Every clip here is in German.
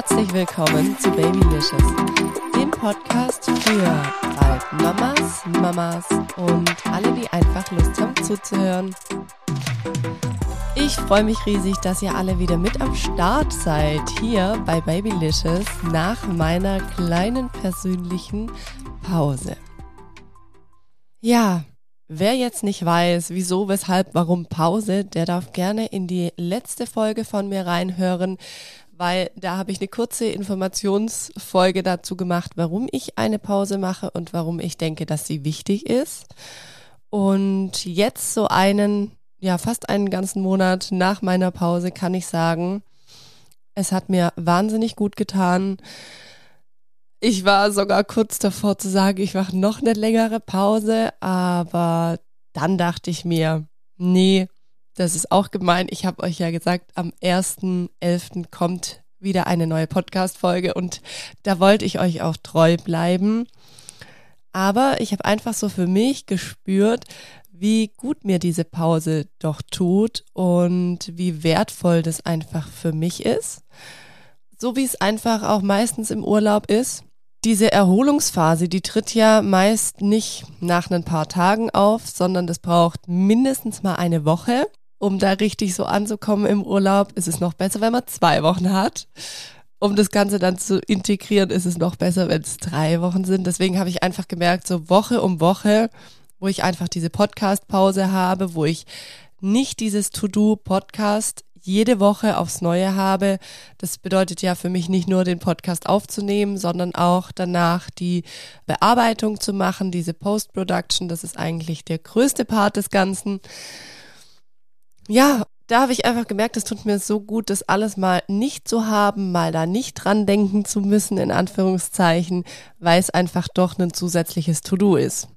herzlich willkommen zu Babylicious, dem Podcast für Mamas, Mamas und alle, die einfach Lust haben zuzuhören. Ich freue mich riesig, dass ihr alle wieder mit am Start seid hier bei Babylicious nach meiner kleinen persönlichen Pause. Ja, wer jetzt nicht weiß, wieso, weshalb, warum Pause, der darf gerne in die letzte Folge von mir reinhören weil da habe ich eine kurze Informationsfolge dazu gemacht, warum ich eine Pause mache und warum ich denke, dass sie wichtig ist. Und jetzt so einen, ja, fast einen ganzen Monat nach meiner Pause kann ich sagen, es hat mir wahnsinnig gut getan. Ich war sogar kurz davor zu sagen, ich mache noch eine längere Pause, aber dann dachte ich mir, nee, das ist auch gemein. Ich habe euch ja gesagt, am 1.11. kommt wieder eine neue Podcast-Folge und da wollte ich euch auch treu bleiben. Aber ich habe einfach so für mich gespürt, wie gut mir diese Pause doch tut und wie wertvoll das einfach für mich ist. So wie es einfach auch meistens im Urlaub ist. Diese Erholungsphase, die tritt ja meist nicht nach ein paar Tagen auf, sondern das braucht mindestens mal eine Woche um da richtig so anzukommen im Urlaub, ist es noch besser, wenn man zwei Wochen hat. Um das Ganze dann zu integrieren, ist es noch besser, wenn es drei Wochen sind. Deswegen habe ich einfach gemerkt, so Woche um Woche, wo ich einfach diese Podcast-Pause habe, wo ich nicht dieses To-Do-Podcast jede Woche aufs Neue habe. Das bedeutet ja für mich nicht nur den Podcast aufzunehmen, sondern auch danach die Bearbeitung zu machen, diese Post-Production. Das ist eigentlich der größte Part des Ganzen ja, da habe ich einfach gemerkt, es tut mir so gut, das alles mal nicht zu haben, mal da nicht dran denken zu müssen, in Anführungszeichen, weil es einfach doch ein zusätzliches To-Do ist.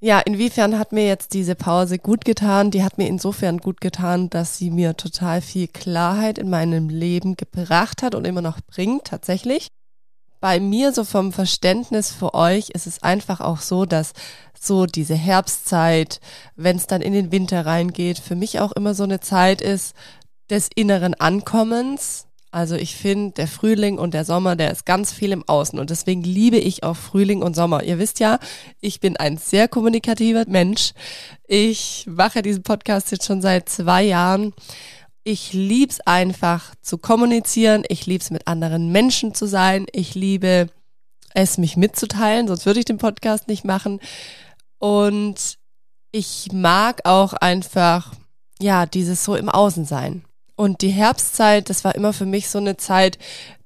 Ja, inwiefern hat mir jetzt diese Pause gut getan? Die hat mir insofern gut getan, dass sie mir total viel Klarheit in meinem Leben gebracht hat und immer noch bringt, tatsächlich bei mir so vom Verständnis für euch ist es einfach auch so, dass so diese Herbstzeit, wenn es dann in den Winter reingeht, für mich auch immer so eine Zeit ist des inneren Ankommens. Also ich finde, der Frühling und der Sommer, der ist ganz viel im Außen und deswegen liebe ich auch Frühling und Sommer. Ihr wisst ja, ich bin ein sehr kommunikativer Mensch. Ich mache diesen Podcast jetzt schon seit zwei Jahren ich lieb's einfach zu kommunizieren. Ich lieb's mit anderen Menschen zu sein. Ich liebe es, mich mitzuteilen, sonst würde ich den Podcast nicht machen. Und ich mag auch einfach, ja, dieses so im Außen sein. Und die Herbstzeit, das war immer für mich so eine Zeit,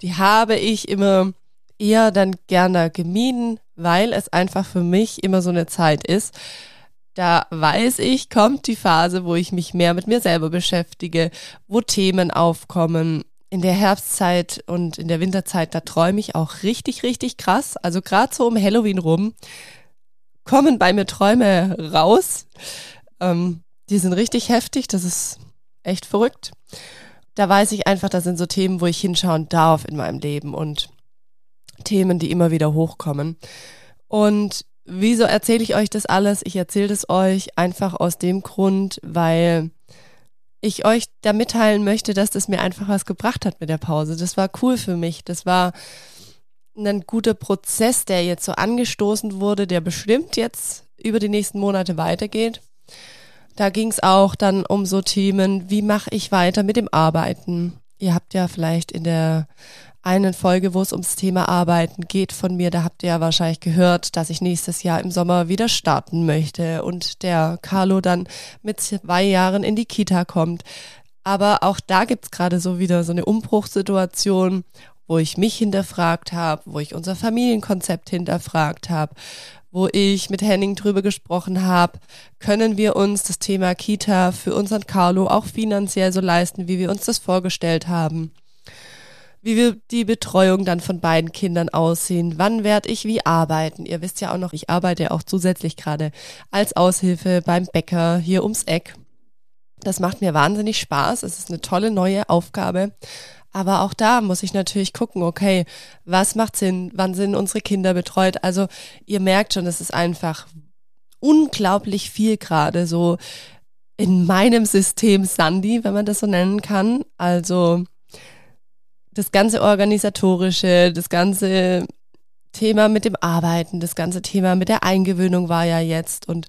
die habe ich immer eher dann gerne gemieden, weil es einfach für mich immer so eine Zeit ist, da weiß ich, kommt die Phase, wo ich mich mehr mit mir selber beschäftige, wo Themen aufkommen. In der Herbstzeit und in der Winterzeit, da träume ich auch richtig, richtig krass. Also gerade so um Halloween rum kommen bei mir Träume raus. Ähm, die sind richtig heftig, das ist echt verrückt. Da weiß ich einfach, das sind so Themen, wo ich hinschauen darf in meinem Leben und Themen, die immer wieder hochkommen. Und Wieso erzähle ich euch das alles? Ich erzähle es euch einfach aus dem Grund, weil ich euch da mitteilen möchte, dass das mir einfach was gebracht hat mit der Pause. Das war cool für mich. Das war ein guter Prozess, der jetzt so angestoßen wurde, der bestimmt jetzt über die nächsten Monate weitergeht. Da ging es auch dann um so Themen, wie mache ich weiter mit dem Arbeiten? Ihr habt ja vielleicht in der einen Folge, wo es ums Thema Arbeiten geht von mir. Da habt ihr ja wahrscheinlich gehört, dass ich nächstes Jahr im Sommer wieder starten möchte und der Carlo dann mit zwei Jahren in die Kita kommt. Aber auch da gibt's gerade so wieder so eine Umbruchssituation, wo ich mich hinterfragt habe, wo ich unser Familienkonzept hinterfragt habe, wo ich mit Henning drüber gesprochen habe, können wir uns das Thema Kita für unseren Carlo auch finanziell so leisten, wie wir uns das vorgestellt haben wie wird die Betreuung dann von beiden Kindern aussehen, wann werde ich wie arbeiten. Ihr wisst ja auch noch, ich arbeite auch zusätzlich gerade als Aushilfe beim Bäcker hier ums Eck. Das macht mir wahnsinnig Spaß. Es ist eine tolle neue Aufgabe. Aber auch da muss ich natürlich gucken, okay, was macht Sinn? Wann sind unsere Kinder betreut? Also ihr merkt schon, es ist einfach unglaublich viel gerade so in meinem System Sandy, wenn man das so nennen kann. Also das ganze organisatorische, das ganze Thema mit dem Arbeiten, das ganze Thema mit der Eingewöhnung war ja jetzt und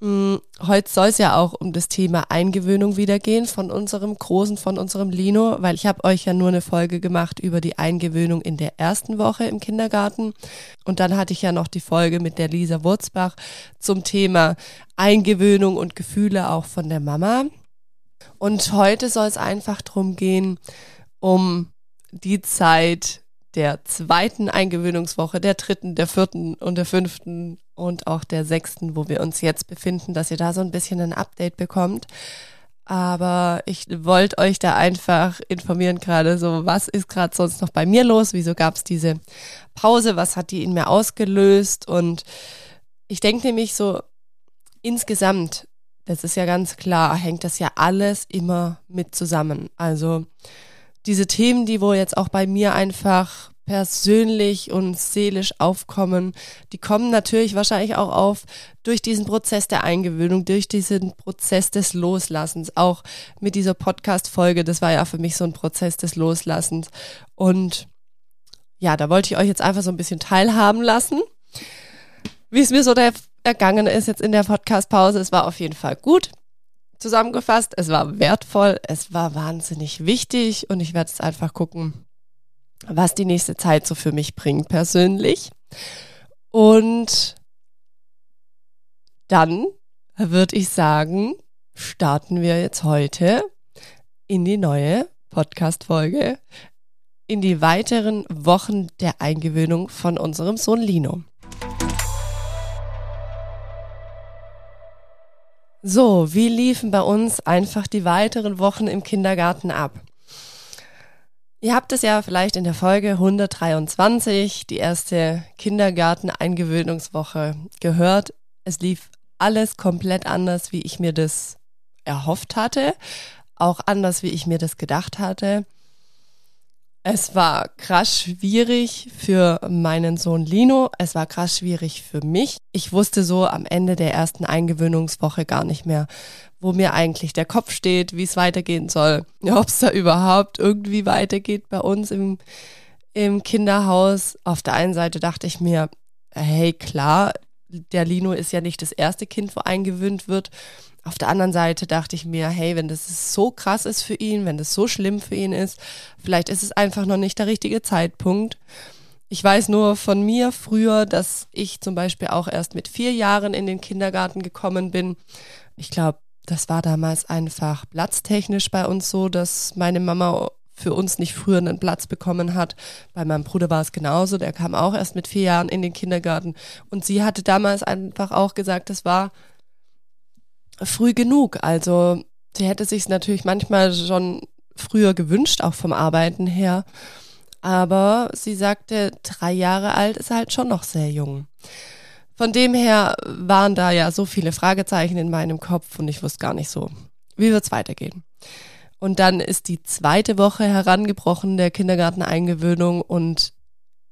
mh, mm, heute soll es ja auch um das Thema Eingewöhnung wieder gehen von unserem Großen, von unserem Lino, weil ich habe euch ja nur eine Folge gemacht über die Eingewöhnung in der ersten Woche im Kindergarten und dann hatte ich ja noch die Folge mit der Lisa Wurzbach zum Thema Eingewöhnung und Gefühle auch von der Mama. Und heute soll es einfach darum gehen, um die Zeit der zweiten Eingewöhnungswoche, der dritten, der vierten und der fünften und auch der sechsten, wo wir uns jetzt befinden, dass ihr da so ein bisschen ein Update bekommt. Aber ich wollte euch da einfach informieren gerade so, was ist gerade sonst noch bei mir los? Wieso gab es diese Pause? Was hat die in mir ausgelöst? Und ich denke nämlich so, insgesamt, das ist ja ganz klar, hängt das ja alles immer mit zusammen. Also diese Themen, die wo jetzt auch bei mir einfach persönlich und seelisch aufkommen, die kommen natürlich wahrscheinlich auch auf durch diesen Prozess der Eingewöhnung, durch diesen Prozess des Loslassens. Auch mit dieser Podcast-Folge, das war ja für mich so ein Prozess des Loslassens. Und ja, da wollte ich euch jetzt einfach so ein bisschen teilhaben lassen, wie es mir so ergangen ist jetzt in der Podcast-Pause. Es war auf jeden Fall gut zusammengefasst. Es war wertvoll, es war wahnsinnig wichtig und ich werde jetzt einfach gucken, was die nächste Zeit so für mich bringt persönlich. Und dann würde ich sagen, starten wir jetzt heute in die neue Podcast-Folge, in die weiteren Wochen der Eingewöhnung von unserem Sohn Lino. So, wie liefen bei uns einfach die weiteren Wochen im Kindergarten ab? Ihr habt es ja vielleicht in der Folge 123, die erste Kindergarten-Eingewöhnungswoche, gehört. Es lief alles komplett anders, wie ich mir das erhofft hatte, auch anders, wie ich mir das gedacht hatte. Es war krass schwierig für meinen Sohn Lino. Es war krass schwierig für mich. Ich wusste so am Ende der ersten Eingewöhnungswoche gar nicht mehr, wo mir eigentlich der Kopf steht, wie es weitergehen soll, ob es da überhaupt irgendwie weitergeht bei uns im, im Kinderhaus. Auf der einen Seite dachte ich mir, hey, klar, der Lino ist ja nicht das erste Kind, wo eingewöhnt wird. Auf der anderen Seite dachte ich mir, hey, wenn das so krass ist für ihn, wenn das so schlimm für ihn ist, vielleicht ist es einfach noch nicht der richtige Zeitpunkt. Ich weiß nur von mir früher, dass ich zum Beispiel auch erst mit vier Jahren in den Kindergarten gekommen bin. Ich glaube, das war damals einfach platztechnisch bei uns so, dass meine Mama für uns nicht früher einen Platz bekommen hat. Bei meinem Bruder war es genauso. Der kam auch erst mit vier Jahren in den Kindergarten. Und sie hatte damals einfach auch gesagt, das war früh genug. Also sie hätte sich natürlich manchmal schon früher gewünscht, auch vom Arbeiten her. Aber sie sagte, drei Jahre alt ist halt schon noch sehr jung. Von dem her waren da ja so viele Fragezeichen in meinem Kopf und ich wusste gar nicht so, wie wird's weitergehen. Und dann ist die zweite Woche herangebrochen der Kindergarteneingewöhnung und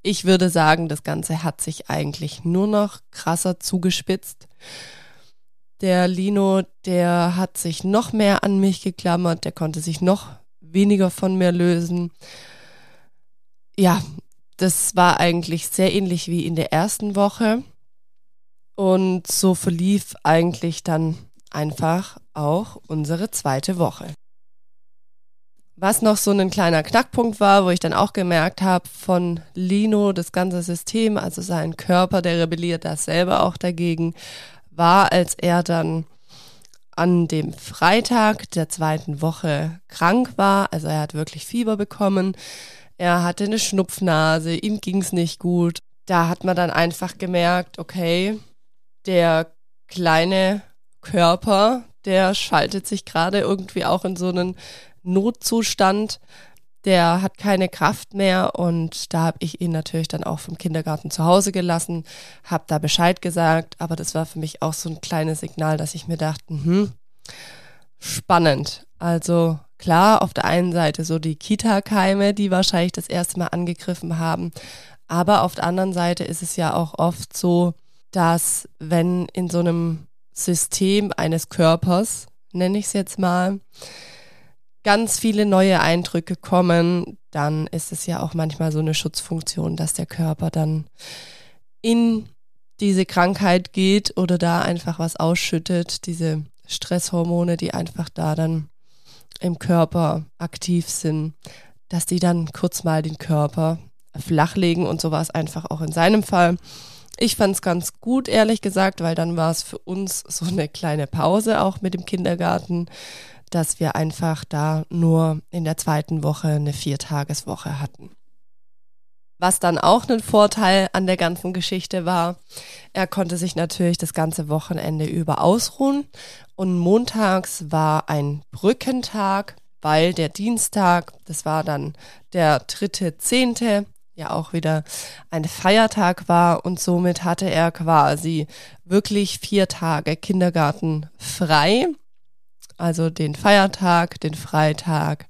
ich würde sagen, das Ganze hat sich eigentlich nur noch krasser zugespitzt. Der Lino, der hat sich noch mehr an mich geklammert, der konnte sich noch weniger von mir lösen. Ja, das war eigentlich sehr ähnlich wie in der ersten Woche. Und so verlief eigentlich dann einfach auch unsere zweite Woche. Was noch so ein kleiner Knackpunkt war, wo ich dann auch gemerkt habe, von Lino, das ganze System, also sein Körper, der rebelliert da selber auch dagegen, war, als er dann an dem Freitag der zweiten Woche krank war. Also er hat wirklich Fieber bekommen. Er hatte eine Schnupfnase, ihm ging's nicht gut. Da hat man dann einfach gemerkt, okay, der kleine Körper, der schaltet sich gerade irgendwie auch in so einen Notzustand der hat keine Kraft mehr und da habe ich ihn natürlich dann auch vom Kindergarten zu Hause gelassen, habe da Bescheid gesagt, aber das war für mich auch so ein kleines Signal, dass ich mir dachte, hm, spannend. Also klar, auf der einen Seite so die Kita-Keime, die wahrscheinlich das erste Mal angegriffen haben, aber auf der anderen Seite ist es ja auch oft so, dass wenn in so einem System eines Körpers, nenne ich es jetzt mal, ganz viele neue Eindrücke kommen, dann ist es ja auch manchmal so eine Schutzfunktion, dass der Körper dann in diese Krankheit geht oder da einfach was ausschüttet, diese Stresshormone, die einfach da dann im Körper aktiv sind, dass die dann kurz mal den Körper flachlegen und so war es einfach auch in seinem Fall. Ich fand es ganz gut, ehrlich gesagt, weil dann war es für uns so eine kleine Pause auch mit dem Kindergarten, dass wir einfach da nur in der zweiten Woche eine Viertageswoche hatten. Was dann auch ein Vorteil an der ganzen Geschichte war, er konnte sich natürlich das ganze Wochenende über ausruhen und montags war ein Brückentag, weil der Dienstag, das war dann der dritte Zehnte, ja auch wieder ein Feiertag war und somit hatte er quasi wirklich vier Tage Kindergarten frei. Also den Feiertag, den Freitag,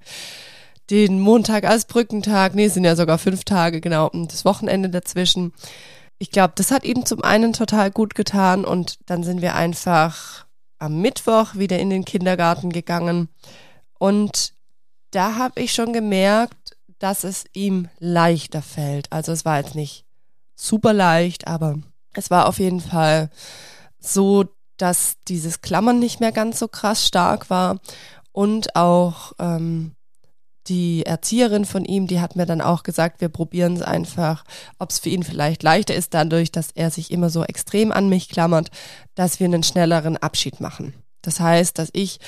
den Montag als Brückentag, nee, sind ja sogar fünf Tage, genau, und das Wochenende dazwischen. Ich glaube, das hat ihm zum einen total gut getan und dann sind wir einfach am Mittwoch wieder in den Kindergarten gegangen und da habe ich schon gemerkt, dass es ihm leichter fällt. Also es war jetzt nicht super leicht, aber es war auf jeden Fall so, dass dieses Klammern nicht mehr ganz so krass stark war und auch ähm, die Erzieherin von ihm, die hat mir dann auch gesagt, wir probieren es einfach, ob es für ihn vielleicht leichter ist, dadurch, dass er sich immer so extrem an mich klammert, dass wir einen schnelleren Abschied machen. Das heißt, dass ich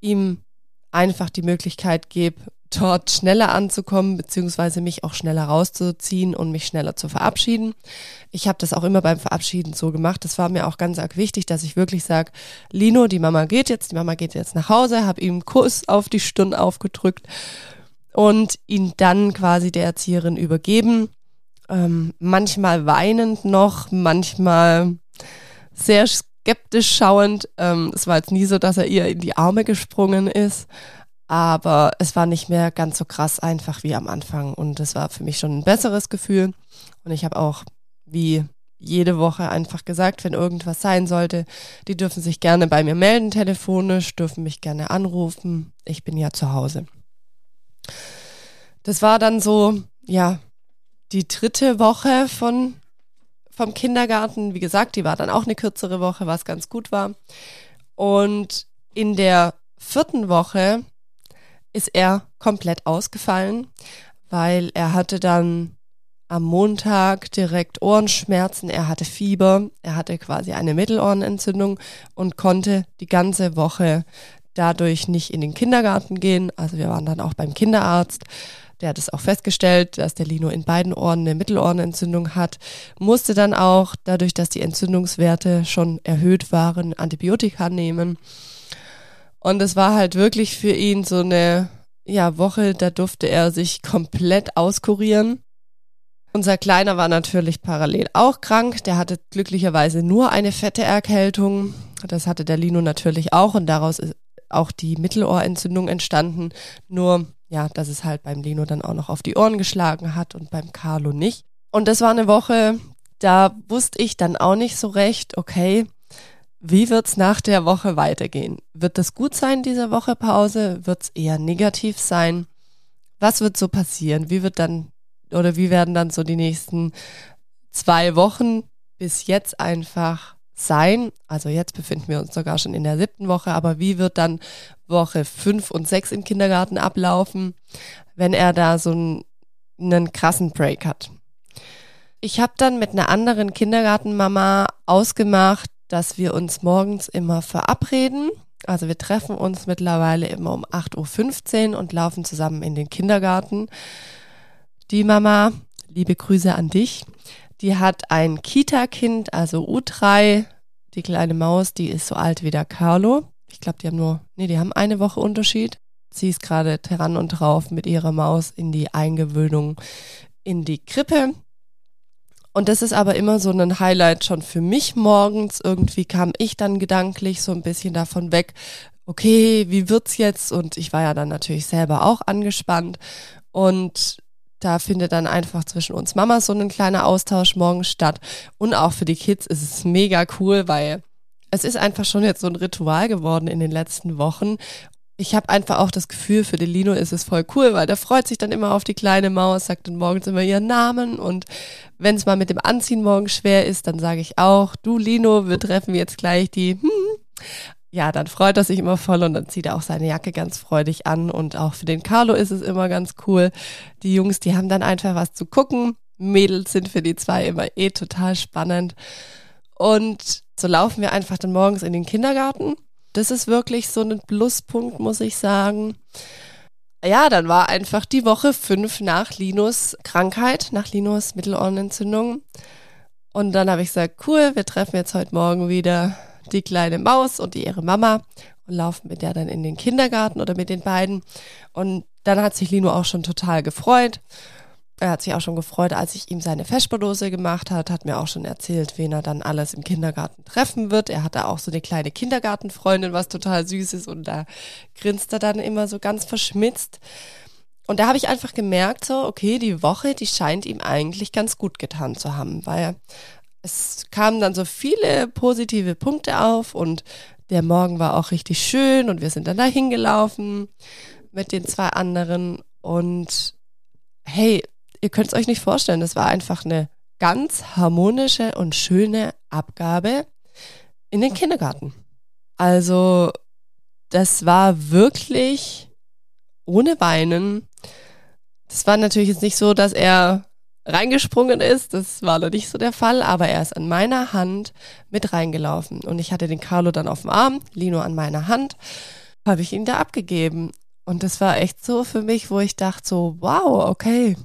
ihm einfach die Möglichkeit gebe, dort schneller anzukommen, beziehungsweise mich auch schneller rauszuziehen und mich schneller zu verabschieden. Ich habe das auch immer beim Verabschieden so gemacht. Das war mir auch ganz arg wichtig, dass ich wirklich sage, Lino, die Mama geht jetzt, die Mama geht jetzt nach Hause, habe ihm einen Kuss auf die Stirn aufgedrückt und ihn dann quasi der Erzieherin übergeben. Ähm, manchmal weinend noch, manchmal sehr skeptisch schauend. Ähm, es war jetzt nie so, dass er ihr in die Arme gesprungen ist aber es war nicht mehr ganz so krass einfach wie am Anfang und es war für mich schon ein besseres Gefühl und ich habe auch wie jede Woche einfach gesagt, wenn irgendwas sein sollte, die dürfen sich gerne bei mir melden telefonisch, dürfen mich gerne anrufen, ich bin ja zu Hause. Das war dann so, ja, die dritte Woche von vom Kindergarten. Wie gesagt, die war dann auch eine kürzere Woche, was ganz gut war. Und in der vierten Woche ist er komplett ausgefallen, weil er hatte dann am Montag direkt Ohrenschmerzen, er hatte Fieber, er hatte quasi eine Mittelohrenentzündung und konnte die ganze Woche dadurch nicht in den Kindergarten gehen. Also wir waren dann auch beim Kinderarzt. Der hat es auch festgestellt, dass der Lino in beiden Ohren eine Mittelohrenentzündung hat, musste dann auch, dadurch, dass die Entzündungswerte schon erhöht waren, Antibiotika nehmen. Und es war halt wirklich für ihn so eine ja, Woche, da durfte er sich komplett auskurieren. Unser Kleiner war natürlich parallel auch krank. Der hatte glücklicherweise nur eine fette Erkältung. Das hatte der Lino natürlich auch und daraus ist auch die Mittelohrentzündung entstanden. Nur, ja, dass es halt beim Lino dann auch noch auf die Ohren geschlagen hat und beim Carlo nicht. Und das war eine Woche, da wusste ich dann auch nicht so recht, okay, wie wird's nach der Woche weitergehen? Wird das gut sein, diese Woche Pause? Wird's eher negativ sein? Was wird so passieren? Wie wird dann oder wie werden dann so die nächsten zwei Wochen bis jetzt einfach sein? Also jetzt befinden wir uns sogar schon in der siebten Woche, aber wie wird dann Woche fünf und sechs im Kindergarten ablaufen, wenn er da so einen, einen krassen Break hat? Ich habe dann mit einer anderen Kindergartenmama ausgemacht, dass wir uns morgens immer verabreden. Also wir treffen uns mittlerweile immer um 8.15 Uhr und laufen zusammen in den Kindergarten. Die Mama, liebe Grüße an dich, die hat ein Kita-Kind, also U3, die kleine Maus, die ist so alt wie der Carlo. Ich glaube, die haben nur, nee, die haben eine Woche Unterschied. Sie ist gerade dran und drauf mit ihrer Maus in die Eingewöhnung in die Krippe. Und das ist aber immer so ein Highlight schon für mich morgens. Irgendwie kam ich dann gedanklich so ein bisschen davon weg, okay, wie wird's jetzt? Und ich war ja dann natürlich selber auch angespannt. Und da findet dann einfach zwischen uns Mamas so ein kleiner Austausch morgens statt. Und auch für die Kids ist es mega cool, weil es ist einfach schon jetzt so ein Ritual geworden in den letzten Wochen. Ich habe einfach auch das Gefühl, für den Lino ist es voll cool, weil der freut sich dann immer auf die kleine Maus, sagt dann morgens immer ihren Namen und wenn es mal mit dem Anziehen morgen schwer ist, dann sage ich auch, du Lino, wir treffen jetzt gleich die. Hm. Ja, dann freut er sich immer voll und dann zieht er auch seine Jacke ganz freudig an und auch für den Carlo ist es immer ganz cool. Die Jungs, die haben dann einfach was zu gucken. Mädels sind für die zwei immer eh total spannend. Und so laufen wir einfach dann morgens in den Kindergarten das ist wirklich so ein Pluspunkt, muss ich sagen. Ja, dann war einfach die Woche fünf nach Linus Krankheit, nach Linus Mittelohrenentzündung. Und dann habe ich gesagt, cool, wir treffen jetzt heute Morgen wieder die kleine Maus und ihre Mama und laufen mit der dann in den Kindergarten oder mit den beiden. Und dann hat sich Lino auch schon total gefreut. Er hat sich auch schon gefreut, als ich ihm seine Vesperdose gemacht hat, hat mir auch schon erzählt, wen er dann alles im Kindergarten treffen wird. Er hat da auch so eine kleine Kindergartenfreundin, was total süß ist und da grinst er dann immer so ganz verschmitzt. Und da habe ich einfach gemerkt, so, okay, die Woche, die scheint ihm eigentlich ganz gut getan zu haben, weil es kamen dann so viele positive Punkte auf und der Morgen war auch richtig schön und wir sind dann da hingelaufen mit den zwei anderen und hey, ihr könnt es euch nicht vorstellen, das war einfach eine ganz harmonische und schöne Abgabe in den Kindergarten. Also das war wirklich ohne Weinen. Das war natürlich jetzt nicht so, dass er reingesprungen ist, das war noch nicht so der Fall, aber er ist an meiner Hand mit reingelaufen und ich hatte den Carlo dann auf dem Arm, Lino an meiner Hand, habe ich ihn da abgegeben und das war echt so für mich, wo ich dachte so, wow, okay,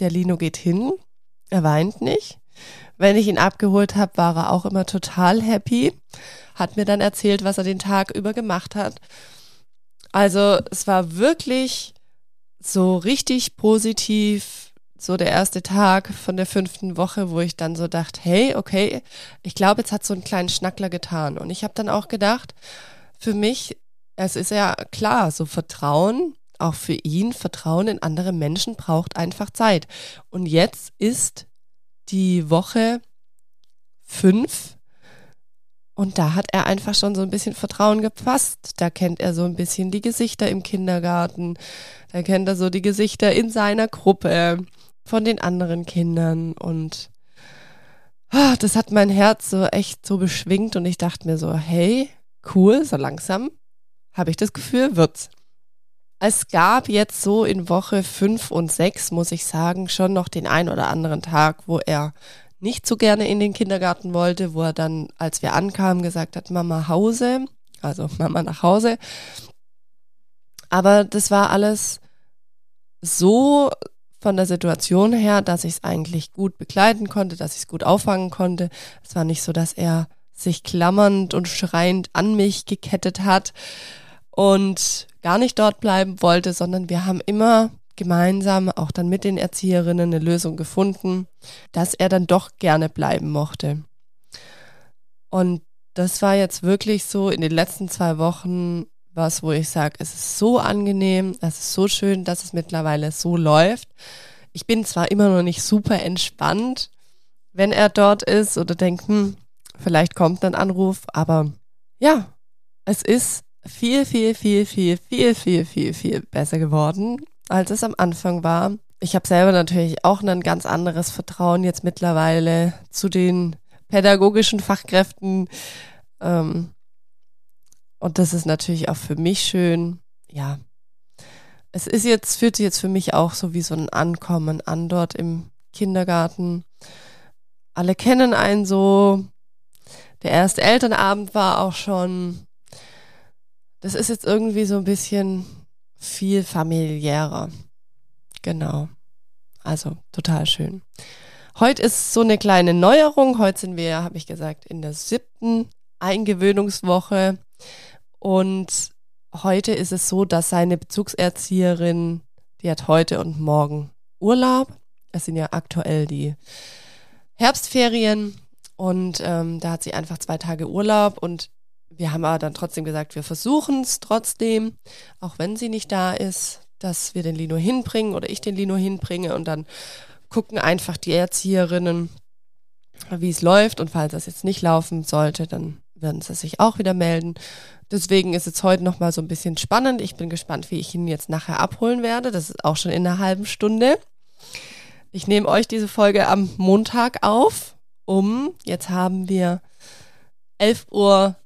der Lino geht hin, er weint nicht. Wenn ich ihn abgeholt habe, war er auch immer total happy, hat mir dann erzählt, was er den Tag über gemacht hat. Also es war wirklich so richtig positiv, so der erste Tag von der fünften Woche, wo ich dann so dachte, hey, okay, ich glaube, jetzt hat so einen kleinen Schnackler getan. Und ich habe dann auch gedacht, für mich, es ist ja klar, so Vertrauen auch für ihn Vertrauen in andere Menschen braucht einfach Zeit. Und jetzt ist die Woche fünf und da hat er einfach schon so ein bisschen Vertrauen gepasst. Da kennt er so ein bisschen die Gesichter im Kindergarten. Da kennt er so die Gesichter in seiner Gruppe von den anderen Kindern. Und oh, das hat mein Herz so echt so beschwingt. Und ich dachte mir so, hey, cool, so langsam habe ich das Gefühl, wird's. Es gab jetzt so in Woche fünf und sechs, muss ich sagen, schon noch den ein oder anderen Tag, wo er nicht so gerne in den Kindergarten wollte, wo er dann, als wir ankamen, gesagt hat, Mama Hause, also Mama nach Hause. Aber das war alles so von der Situation her, dass ich es eigentlich gut begleiten konnte, dass ich es gut auffangen konnte. Es war nicht so, dass er sich klammernd und schreiend an mich gekettet hat und gar nicht dort bleiben wollte, sondern wir haben immer gemeinsam, auch dann mit den Erzieherinnen, eine Lösung gefunden, dass er dann doch gerne bleiben mochte. Und das war jetzt wirklich so in den letzten zwei Wochen was, wo ich sage, es ist so angenehm, es ist so schön, dass es mittlerweile so läuft. Ich bin zwar immer noch nicht super entspannt, wenn er dort ist oder denkt, hm, vielleicht kommt ein Anruf, aber ja, es ist viel, viel, viel, viel, viel, viel, viel, viel besser geworden, als es am Anfang war. Ich habe selber natürlich auch ein ganz anderes Vertrauen jetzt mittlerweile zu den pädagogischen Fachkräften. Ähm, und das ist natürlich auch für mich schön. Ja, es ist jetzt, fühlt sich jetzt für mich auch so wie so ein Ankommen an dort im Kindergarten. Alle kennen einen so. Der erste Elternabend war auch schon das ist jetzt irgendwie so ein bisschen viel familiärer. Genau. Also total schön. Heute ist so eine kleine Neuerung. Heute sind wir, habe ich gesagt, in der siebten Eingewöhnungswoche. Und heute ist es so, dass seine Bezugserzieherin, die hat heute und morgen Urlaub. Es sind ja aktuell die Herbstferien. Und ähm, da hat sie einfach zwei Tage Urlaub und wir haben aber dann trotzdem gesagt, wir versuchen es trotzdem, auch wenn sie nicht da ist, dass wir den Lino hinbringen oder ich den Lino hinbringe und dann gucken einfach die Erzieherinnen, wie es läuft und falls das jetzt nicht laufen sollte, dann werden sie sich auch wieder melden. Deswegen ist es heute nochmal so ein bisschen spannend. Ich bin gespannt, wie ich ihn jetzt nachher abholen werde. Das ist auch schon in einer halben Stunde. Ich nehme euch diese Folge am Montag auf, um, jetzt haben wir 11.43 Uhr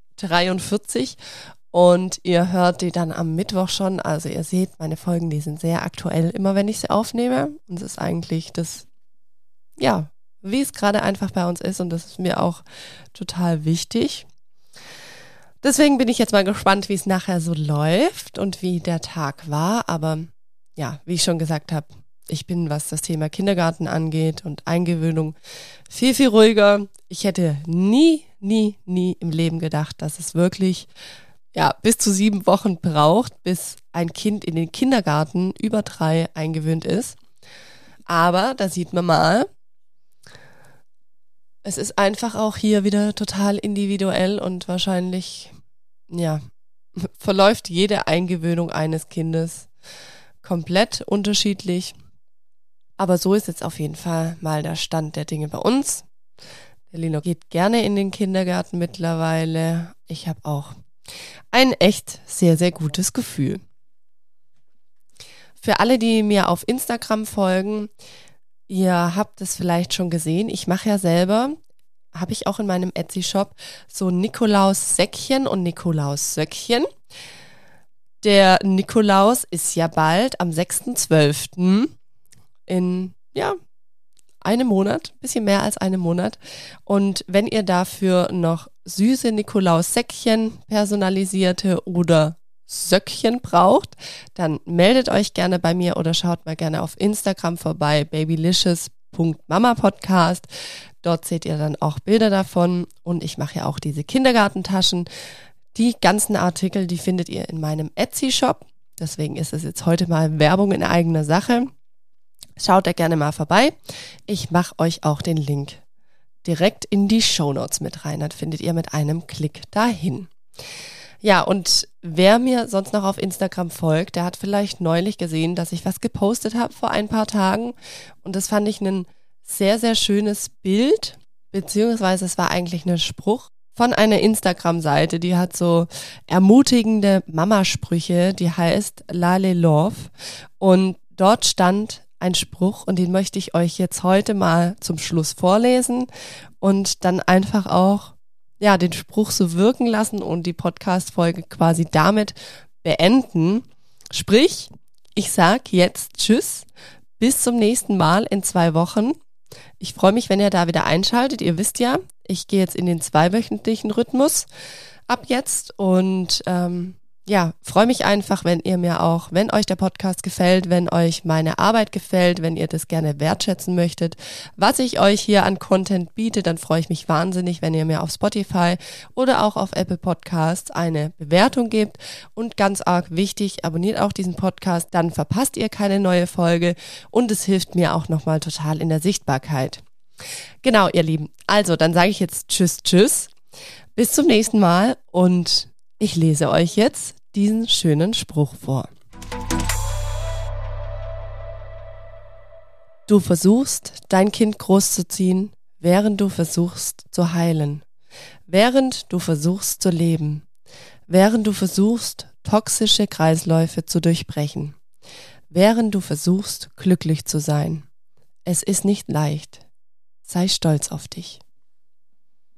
und ihr hört die dann am Mittwoch schon. Also ihr seht, meine Folgen, die sind sehr aktuell, immer wenn ich sie aufnehme. Und es ist eigentlich das, ja, wie es gerade einfach bei uns ist. Und das ist mir auch total wichtig. Deswegen bin ich jetzt mal gespannt, wie es nachher so läuft und wie der Tag war. Aber ja, wie ich schon gesagt habe, ich bin, was das Thema Kindergarten angeht und Eingewöhnung, viel, viel ruhiger. Ich hätte nie, nie, nie im Leben gedacht, dass es wirklich ja, bis zu sieben Wochen braucht, bis ein Kind in den Kindergarten über drei eingewöhnt ist. Aber da sieht man mal, es ist einfach auch hier wieder total individuell und wahrscheinlich, ja, verläuft jede Eingewöhnung eines Kindes komplett unterschiedlich. Aber so ist jetzt auf jeden Fall mal der Stand der Dinge bei uns. Der Lino geht gerne in den Kindergarten mittlerweile. Ich habe auch ein echt sehr, sehr gutes Gefühl. Für alle, die mir auf Instagram folgen, Ihr habt es vielleicht schon gesehen. Ich mache ja selber, habe ich auch in meinem Etsy-Shop, so Nikolaus-Säckchen und Nikolaus-Söckchen. Der Nikolaus ist ja bald am 6.12. in, ja, einem Monat, bisschen mehr als einem Monat. Und wenn ihr dafür noch süße Nikolaus-Säckchen personalisierte oder Söckchen braucht, dann meldet euch gerne bei mir oder schaut mal gerne auf Instagram vorbei, babylicious.mamapodcast. Dort seht ihr dann auch Bilder davon und ich mache ja auch diese Kindergartentaschen. Die ganzen Artikel, die findet ihr in meinem Etsy-Shop. Deswegen ist es jetzt heute mal Werbung in eigener Sache. Schaut da gerne mal vorbei. Ich mache euch auch den Link direkt in die Show Notes mit rein. Dann findet ihr mit einem Klick dahin. Ja, und wer mir sonst noch auf Instagram folgt, der hat vielleicht neulich gesehen, dass ich was gepostet habe vor ein paar Tagen. Und das fand ich ein sehr, sehr schönes Bild, beziehungsweise es war eigentlich ein Spruch von einer Instagram-Seite, die hat so ermutigende Mamasprüche, die heißt Lale Love. Und dort stand ein Spruch und den möchte ich euch jetzt heute mal zum Schluss vorlesen und dann einfach auch ja, den Spruch so wirken lassen und die Podcast-Folge quasi damit beenden. Sprich, ich sag jetzt Tschüss, bis zum nächsten Mal in zwei Wochen. Ich freue mich, wenn ihr da wieder einschaltet. Ihr wisst ja, ich gehe jetzt in den zweiwöchentlichen Rhythmus ab jetzt und ähm, ja, freue mich einfach, wenn ihr mir auch, wenn euch der Podcast gefällt, wenn euch meine Arbeit gefällt, wenn ihr das gerne wertschätzen möchtet, was ich euch hier an Content biete, dann freue ich mich wahnsinnig, wenn ihr mir auf Spotify oder auch auf Apple Podcasts eine Bewertung gebt. Und ganz arg wichtig, abonniert auch diesen Podcast, dann verpasst ihr keine neue Folge und es hilft mir auch nochmal total in der Sichtbarkeit. Genau, ihr Lieben. Also, dann sage ich jetzt Tschüss, Tschüss. Bis zum nächsten Mal und ich lese euch jetzt diesen schönen Spruch vor. Du versuchst, dein Kind großzuziehen, während du versuchst zu heilen, während du versuchst zu leben, während du versuchst, toxische Kreisläufe zu durchbrechen, während du versuchst, glücklich zu sein. Es ist nicht leicht. Sei stolz auf dich.